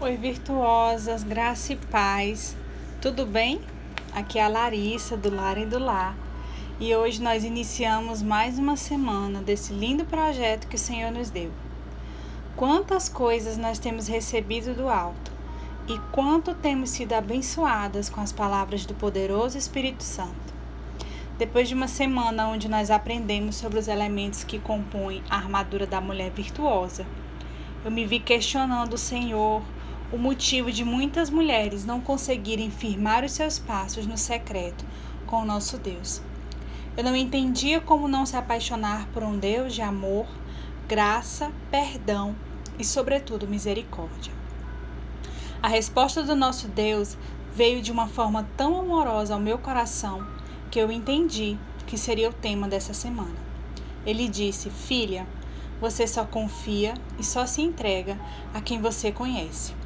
Oi, virtuosas, graça e paz. Tudo bem? Aqui é a Larissa do Lar e do Lar. E hoje nós iniciamos mais uma semana desse lindo projeto que o Senhor nos deu. Quantas coisas nós temos recebido do alto e quanto temos sido abençoadas com as palavras do poderoso Espírito Santo. Depois de uma semana onde nós aprendemos sobre os elementos que compõem a armadura da mulher virtuosa, eu me vi questionando o Senhor o motivo de muitas mulheres não conseguirem firmar os seus passos no secreto com o nosso Deus. Eu não entendia como não se apaixonar por um Deus de amor, graça, perdão e, sobretudo, misericórdia. A resposta do nosso Deus veio de uma forma tão amorosa ao meu coração que eu entendi que seria o tema dessa semana. Ele disse: Filha, você só confia e só se entrega a quem você conhece.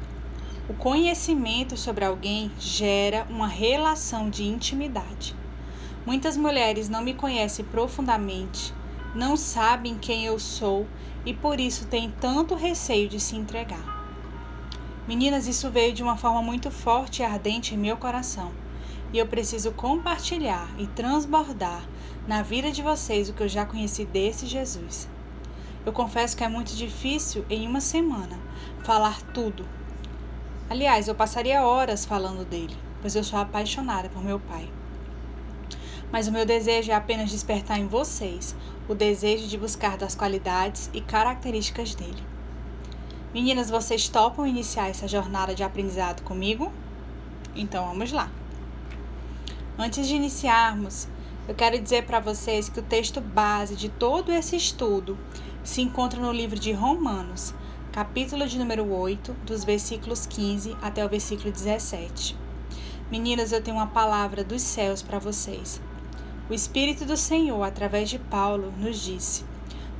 O conhecimento sobre alguém gera uma relação de intimidade. Muitas mulheres não me conhecem profundamente, não sabem quem eu sou e por isso têm tanto receio de se entregar. Meninas, isso veio de uma forma muito forte e ardente em meu coração, e eu preciso compartilhar e transbordar na vida de vocês o que eu já conheci desse Jesus. Eu confesso que é muito difícil em uma semana falar tudo Aliás, eu passaria horas falando dele, pois eu sou apaixonada por meu pai. Mas o meu desejo é apenas despertar em vocês o desejo de buscar das qualidades e características dele. Meninas, vocês topam iniciar essa jornada de aprendizado comigo? Então vamos lá. Antes de iniciarmos, eu quero dizer para vocês que o texto base de todo esse estudo se encontra no livro de Romanos, capítulo de número 8, dos versículos 15 até o versículo 17. Meninas, eu tenho uma palavra dos céus para vocês. O Espírito do Senhor, através de Paulo, nos disse: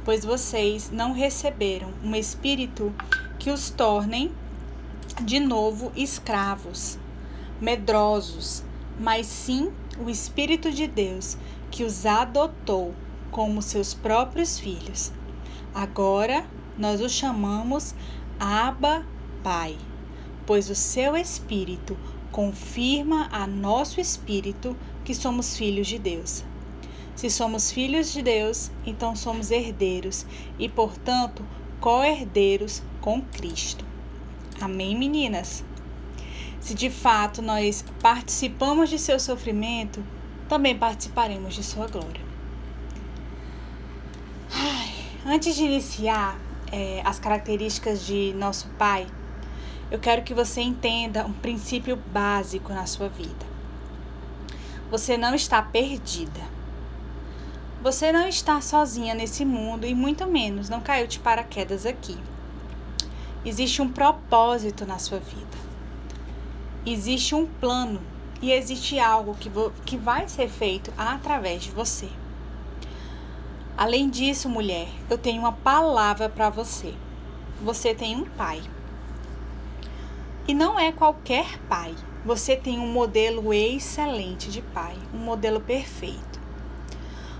Pois vocês não receberam um espírito que os tornem de novo escravos, medrosos, mas sim o Espírito de Deus que os adotou como seus próprios filhos. Agora nós o chamamos Abba Pai, pois o seu Espírito confirma a nosso espírito que somos filhos de Deus. Se somos filhos de Deus, então somos herdeiros e, portanto, co-herdeiros com Cristo. Amém, meninas? Se de fato nós participamos de seu sofrimento, também participaremos de sua glória. Ai, antes de iniciar, é, as características de nosso Pai, eu quero que você entenda um princípio básico na sua vida. Você não está perdida. Você não está sozinha nesse mundo e muito menos não caiu de paraquedas aqui. Existe um propósito na sua vida. Existe um plano e existe algo que, que vai ser feito através de você. Além disso, mulher, eu tenho uma palavra para você. Você tem um pai. E não é qualquer pai. Você tem um modelo excelente de pai, um modelo perfeito.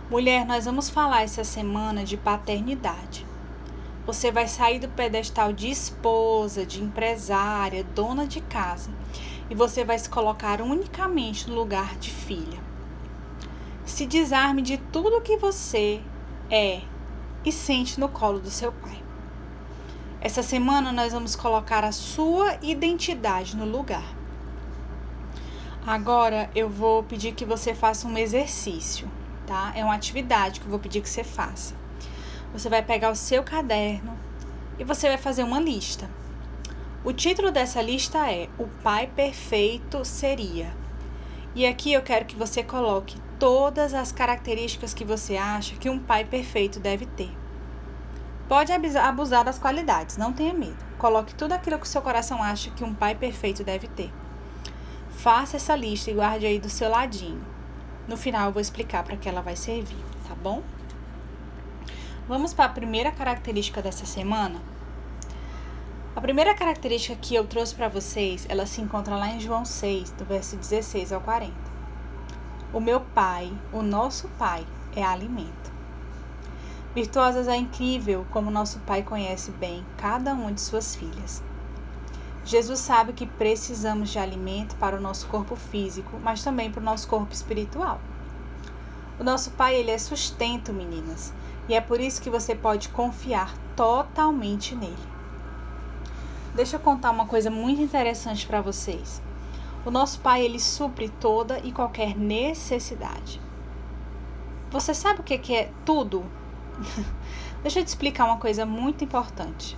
Mulher, nós vamos falar essa semana de paternidade. Você vai sair do pedestal de esposa, de empresária, dona de casa, e você vai se colocar unicamente no lugar de filha. Se desarme de tudo que você é e sente no colo do seu pai. Essa semana nós vamos colocar a sua identidade no lugar. Agora eu vou pedir que você faça um exercício, tá? É uma atividade que eu vou pedir que você faça. Você vai pegar o seu caderno e você vai fazer uma lista. O título dessa lista é O Pai Perfeito Seria. E aqui eu quero que você coloque todas as características que você acha que um pai perfeito deve ter. Pode abusar das qualidades, não tenha medo. Coloque tudo aquilo que o seu coração acha que um pai perfeito deve ter. Faça essa lista e guarde aí do seu ladinho. No final eu vou explicar para que ela vai servir, tá bom? Vamos para a primeira característica dessa semana. A primeira característica que eu trouxe para vocês, ela se encontra lá em João 6, do verso 16 ao 40. O meu Pai, o nosso Pai, é alimento. Virtuosas é incrível como nosso Pai conhece bem cada uma de suas filhas. Jesus sabe que precisamos de alimento para o nosso corpo físico, mas também para o nosso corpo espiritual. O nosso Pai, ele é sustento, meninas, e é por isso que você pode confiar totalmente nele. Deixa eu contar uma coisa muito interessante para vocês. O nosso Pai, ele supre toda e qualquer necessidade. Você sabe o que é tudo? Deixa eu te explicar uma coisa muito importante.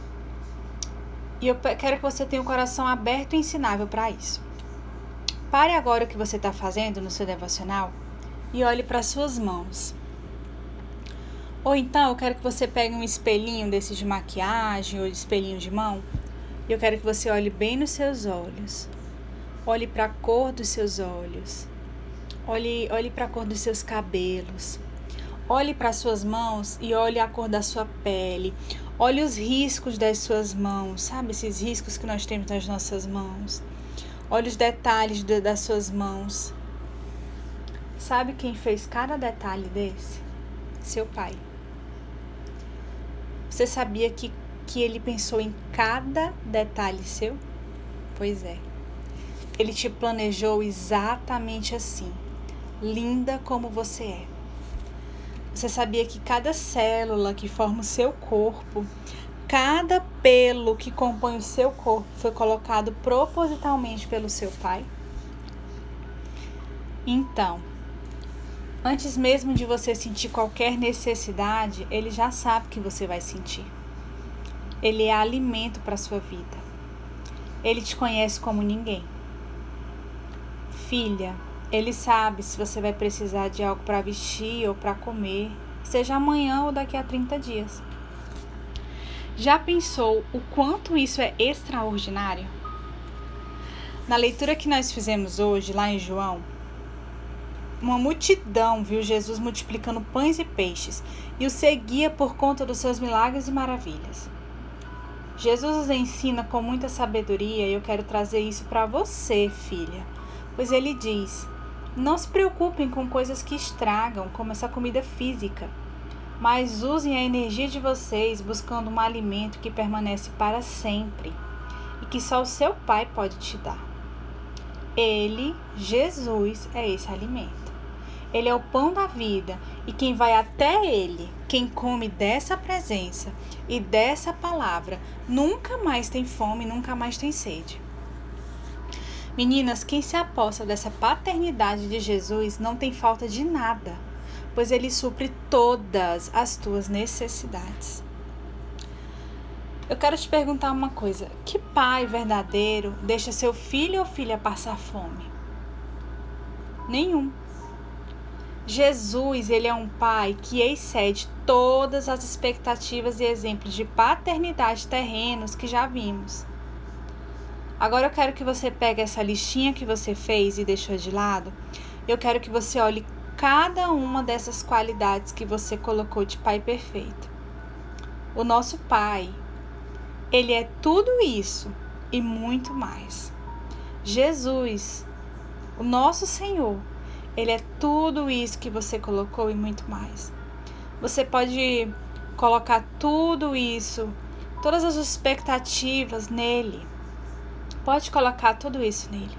E eu quero que você tenha o um coração aberto e ensinável para isso. Pare agora o que você está fazendo no seu devocional e olhe para suas mãos. Ou então eu quero que você pegue um espelhinho desses de maquiagem ou de espelhinho de mão. E eu quero que você olhe bem nos seus olhos. Olhe para a cor dos seus olhos. Olhe, olhe para a cor dos seus cabelos. Olhe para suas mãos e olhe a cor da sua pele. Olhe os riscos das suas mãos, sabe esses riscos que nós temos nas nossas mãos. Olhe os detalhes de, das suas mãos. Sabe quem fez cada detalhe desse? Seu pai. Você sabia que, que ele pensou em cada detalhe seu? Pois é. Ele te planejou exatamente assim, linda como você é. Você sabia que cada célula que forma o seu corpo, cada pelo que compõe o seu corpo foi colocado propositalmente pelo seu pai? Então, antes mesmo de você sentir qualquer necessidade, ele já sabe que você vai sentir. Ele é alimento para sua vida. Ele te conhece como ninguém. Filha, ele sabe se você vai precisar de algo para vestir ou para comer, seja amanhã ou daqui a 30 dias. Já pensou o quanto isso é extraordinário? Na leitura que nós fizemos hoje, lá em João, uma multidão viu Jesus multiplicando pães e peixes e o seguia por conta dos seus milagres e maravilhas. Jesus os ensina com muita sabedoria e eu quero trazer isso para você, filha, pois ele diz: não se preocupem com coisas que estragam, como essa comida física, mas usem a energia de vocês buscando um alimento que permanece para sempre e que só o seu Pai pode te dar. Ele, Jesus, é esse alimento. Ele é o pão da vida e quem vai até Ele, quem come dessa presença e dessa palavra, nunca mais tem fome, nunca mais tem sede. Meninas, quem se aposta dessa paternidade de Jesus não tem falta de nada, pois ele supre todas as tuas necessidades. Eu quero te perguntar uma coisa: que pai verdadeiro deixa seu filho ou filha passar fome? Nenhum. Jesus, ele é um pai que excede todas as expectativas e exemplos de paternidade terrenos que já vimos. Agora eu quero que você pegue essa listinha que você fez e deixou de lado. Eu quero que você olhe cada uma dessas qualidades que você colocou de pai perfeito. O nosso pai, ele é tudo isso e muito mais. Jesus, o nosso Senhor, ele é tudo isso que você colocou e muito mais. Você pode colocar tudo isso, todas as expectativas nele Pode colocar tudo isso nele.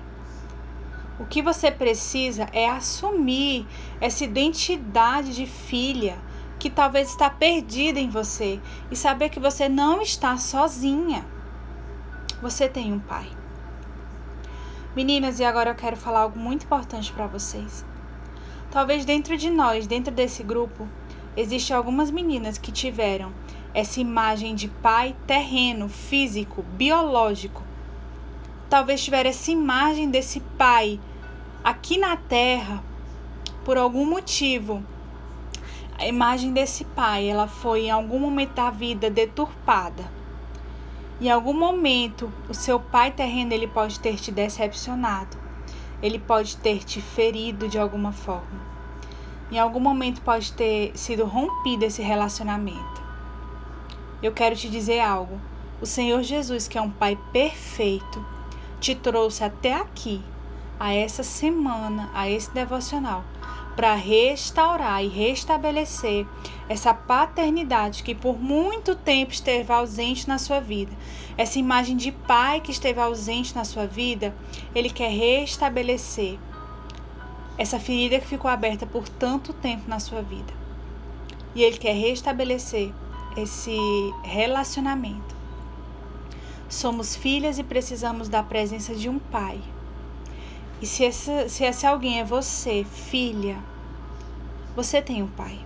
O que você precisa é assumir essa identidade de filha que talvez está perdida em você e saber que você não está sozinha. Você tem um pai. Meninas, e agora eu quero falar algo muito importante para vocês. Talvez dentro de nós, dentro desse grupo, existe algumas meninas que tiveram essa imagem de pai terreno, físico, biológico, talvez tiver essa imagem desse pai aqui na terra por algum motivo. A imagem desse pai, ela foi em algum momento da vida deturpada. Em algum momento, o seu pai terreno ele pode ter te decepcionado. Ele pode ter te ferido de alguma forma. Em algum momento pode ter sido rompido esse relacionamento. Eu quero te dizer algo. O Senhor Jesus, que é um pai perfeito, te trouxe até aqui, a essa semana, a esse devocional, para restaurar e restabelecer essa paternidade que por muito tempo esteve ausente na sua vida. Essa imagem de pai que esteve ausente na sua vida, ele quer restabelecer essa ferida que ficou aberta por tanto tempo na sua vida. E ele quer restabelecer esse relacionamento. Somos filhas e precisamos da presença de um pai. E se esse, se esse alguém é você, filha, você tem um pai.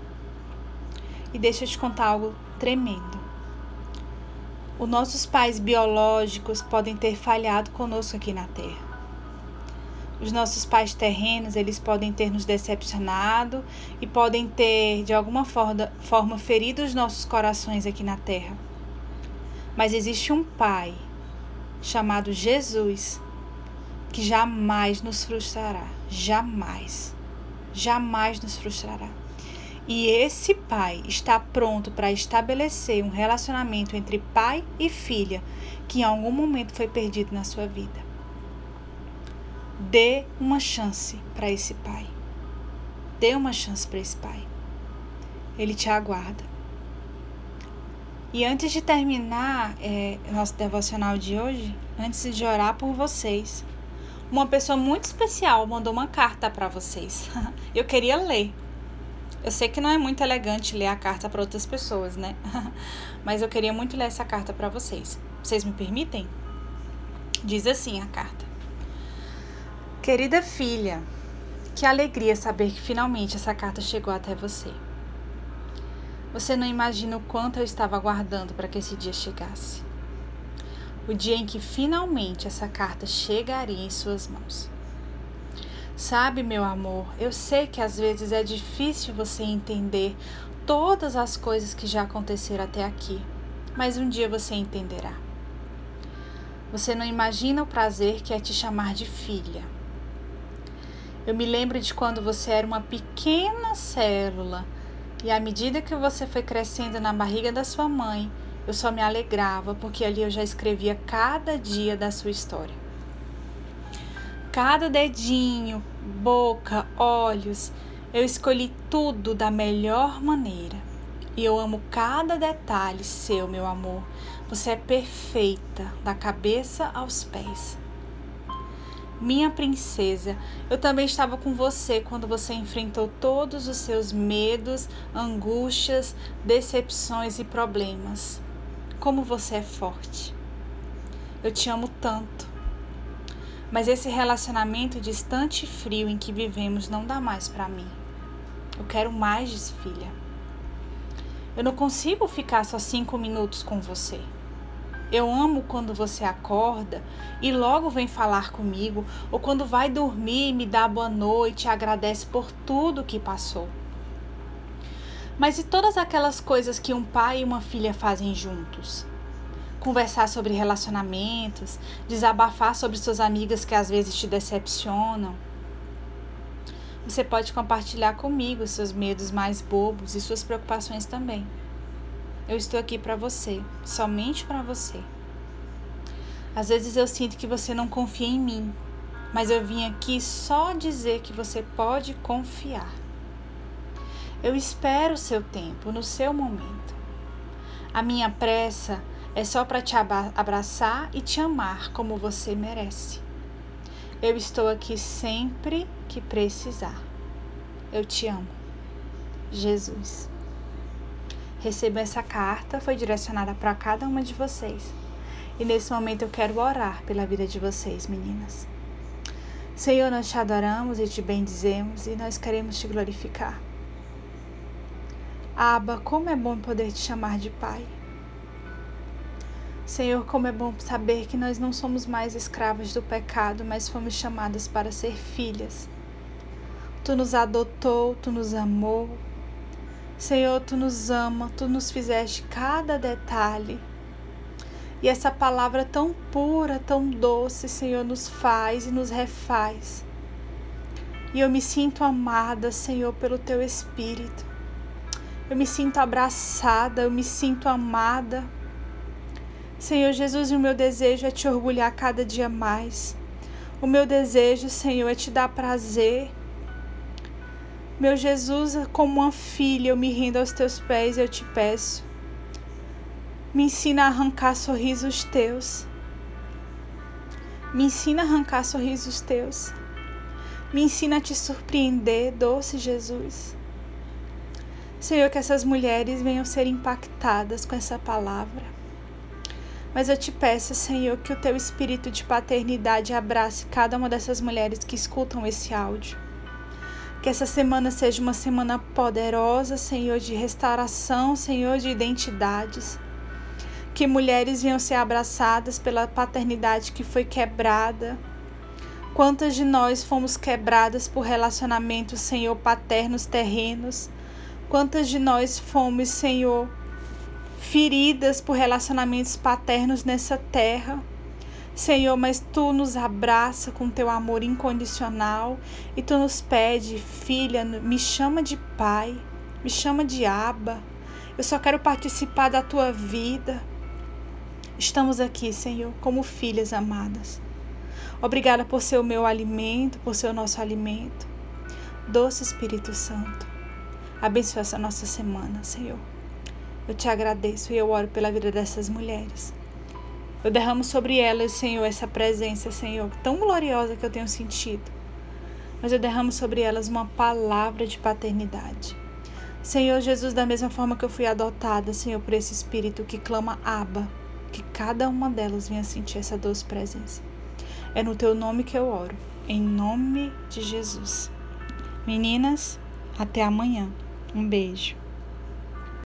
E deixa eu te contar algo tremendo. Os nossos pais biológicos podem ter falhado conosco aqui na Terra. Os nossos pais terrenos, eles podem ter nos decepcionado e podem ter, de alguma forma, ferido os nossos corações aqui na Terra. Mas existe um Pai chamado Jesus que jamais nos frustrará. Jamais. Jamais nos frustrará. E esse pai está pronto para estabelecer um relacionamento entre pai e filha que em algum momento foi perdido na sua vida. Dê uma chance para esse pai. Dê uma chance para esse pai. Ele te aguarda. E antes de terminar é, nosso devocional de hoje, antes de orar por vocês, uma pessoa muito especial mandou uma carta para vocês. Eu queria ler. Eu sei que não é muito elegante ler a carta para outras pessoas, né? Mas eu queria muito ler essa carta para vocês. Vocês me permitem? Diz assim a carta: Querida filha, que alegria saber que finalmente essa carta chegou até você. Você não imagina o quanto eu estava aguardando para que esse dia chegasse. O dia em que finalmente essa carta chegaria em suas mãos. Sabe, meu amor, eu sei que às vezes é difícil você entender todas as coisas que já aconteceram até aqui, mas um dia você entenderá. Você não imagina o prazer que é te chamar de filha. Eu me lembro de quando você era uma pequena célula e à medida que você foi crescendo na barriga da sua mãe, eu só me alegrava porque ali eu já escrevia cada dia da sua história. Cada dedinho, boca, olhos, eu escolhi tudo da melhor maneira. E eu amo cada detalhe seu, meu amor. Você é perfeita, da cabeça aos pés. Minha princesa, eu também estava com você quando você enfrentou todos os seus medos, angústias, decepções e problemas. Como você é forte. Eu te amo tanto. Mas esse relacionamento distante e frio em que vivemos não dá mais para mim. Eu quero mais, filha. Eu não consigo ficar só cinco minutos com você. Eu amo quando você acorda e logo vem falar comigo, ou quando vai dormir e me dá boa noite agradece por tudo que passou. Mas e todas aquelas coisas que um pai e uma filha fazem juntos? Conversar sobre relacionamentos, desabafar sobre suas amigas que às vezes te decepcionam. Você pode compartilhar comigo seus medos mais bobos e suas preocupações também. Eu estou aqui para você, somente para você. Às vezes eu sinto que você não confia em mim, mas eu vim aqui só dizer que você pode confiar. Eu espero o seu tempo, no seu momento. A minha pressa é só para te abraçar e te amar como você merece. Eu estou aqui sempre que precisar. Eu te amo. Jesus. Receba essa carta, foi direcionada para cada uma de vocês. E nesse momento eu quero orar pela vida de vocês, meninas. Senhor, nós te adoramos e te bendizemos e nós queremos te glorificar. Aba, como é bom poder te chamar de Pai. Senhor, como é bom saber que nós não somos mais escravas do pecado, mas fomos chamadas para ser filhas. Tu nos adotou, tu nos amou, Senhor, tu nos ama, tu nos fizeste cada detalhe. E essa palavra tão pura, tão doce, Senhor, nos faz e nos refaz. E eu me sinto amada, Senhor, pelo teu espírito. Eu me sinto abraçada, eu me sinto amada. Senhor Jesus, o meu desejo é te orgulhar cada dia mais. O meu desejo, Senhor, é te dar prazer Meu Jesus, como uma filha, eu me rendo aos teus pés e eu te peço. Me ensina a arrancar sorrisos teus. Me ensina a arrancar sorrisos teus. Me ensina a te surpreender, doce Jesus. Senhor, que essas mulheres venham ser impactadas com essa palavra. Mas eu te peço, Senhor, que o teu espírito de paternidade abrace cada uma dessas mulheres que escutam esse áudio. Que essa semana seja uma semana poderosa, Senhor, de restauração, Senhor, de identidades. Que mulheres venham ser abraçadas pela paternidade que foi quebrada. Quantas de nós fomos quebradas por relacionamentos, Senhor, paternos terrenos? Quantas de nós fomos, Senhor, feridas por relacionamentos paternos nessa terra? Senhor, mas tu nos abraça com teu amor incondicional e tu nos pede, filha, me chama de pai, me chama de aba. Eu só quero participar da tua vida. Estamos aqui, Senhor, como filhas amadas. Obrigada por ser o meu alimento, por ser o nosso alimento. Doce Espírito Santo, abençoa essa nossa semana, Senhor. Eu te agradeço e eu oro pela vida dessas mulheres. Eu derramo sobre elas, Senhor, essa presença, Senhor, tão gloriosa que eu tenho sentido. Mas eu derramo sobre elas uma palavra de paternidade. Senhor Jesus, da mesma forma que eu fui adotada, Senhor, por esse espírito que clama Aba, que cada uma delas venha sentir essa doce presença. É no teu nome que eu oro, em nome de Jesus. Meninas, até amanhã. Um beijo.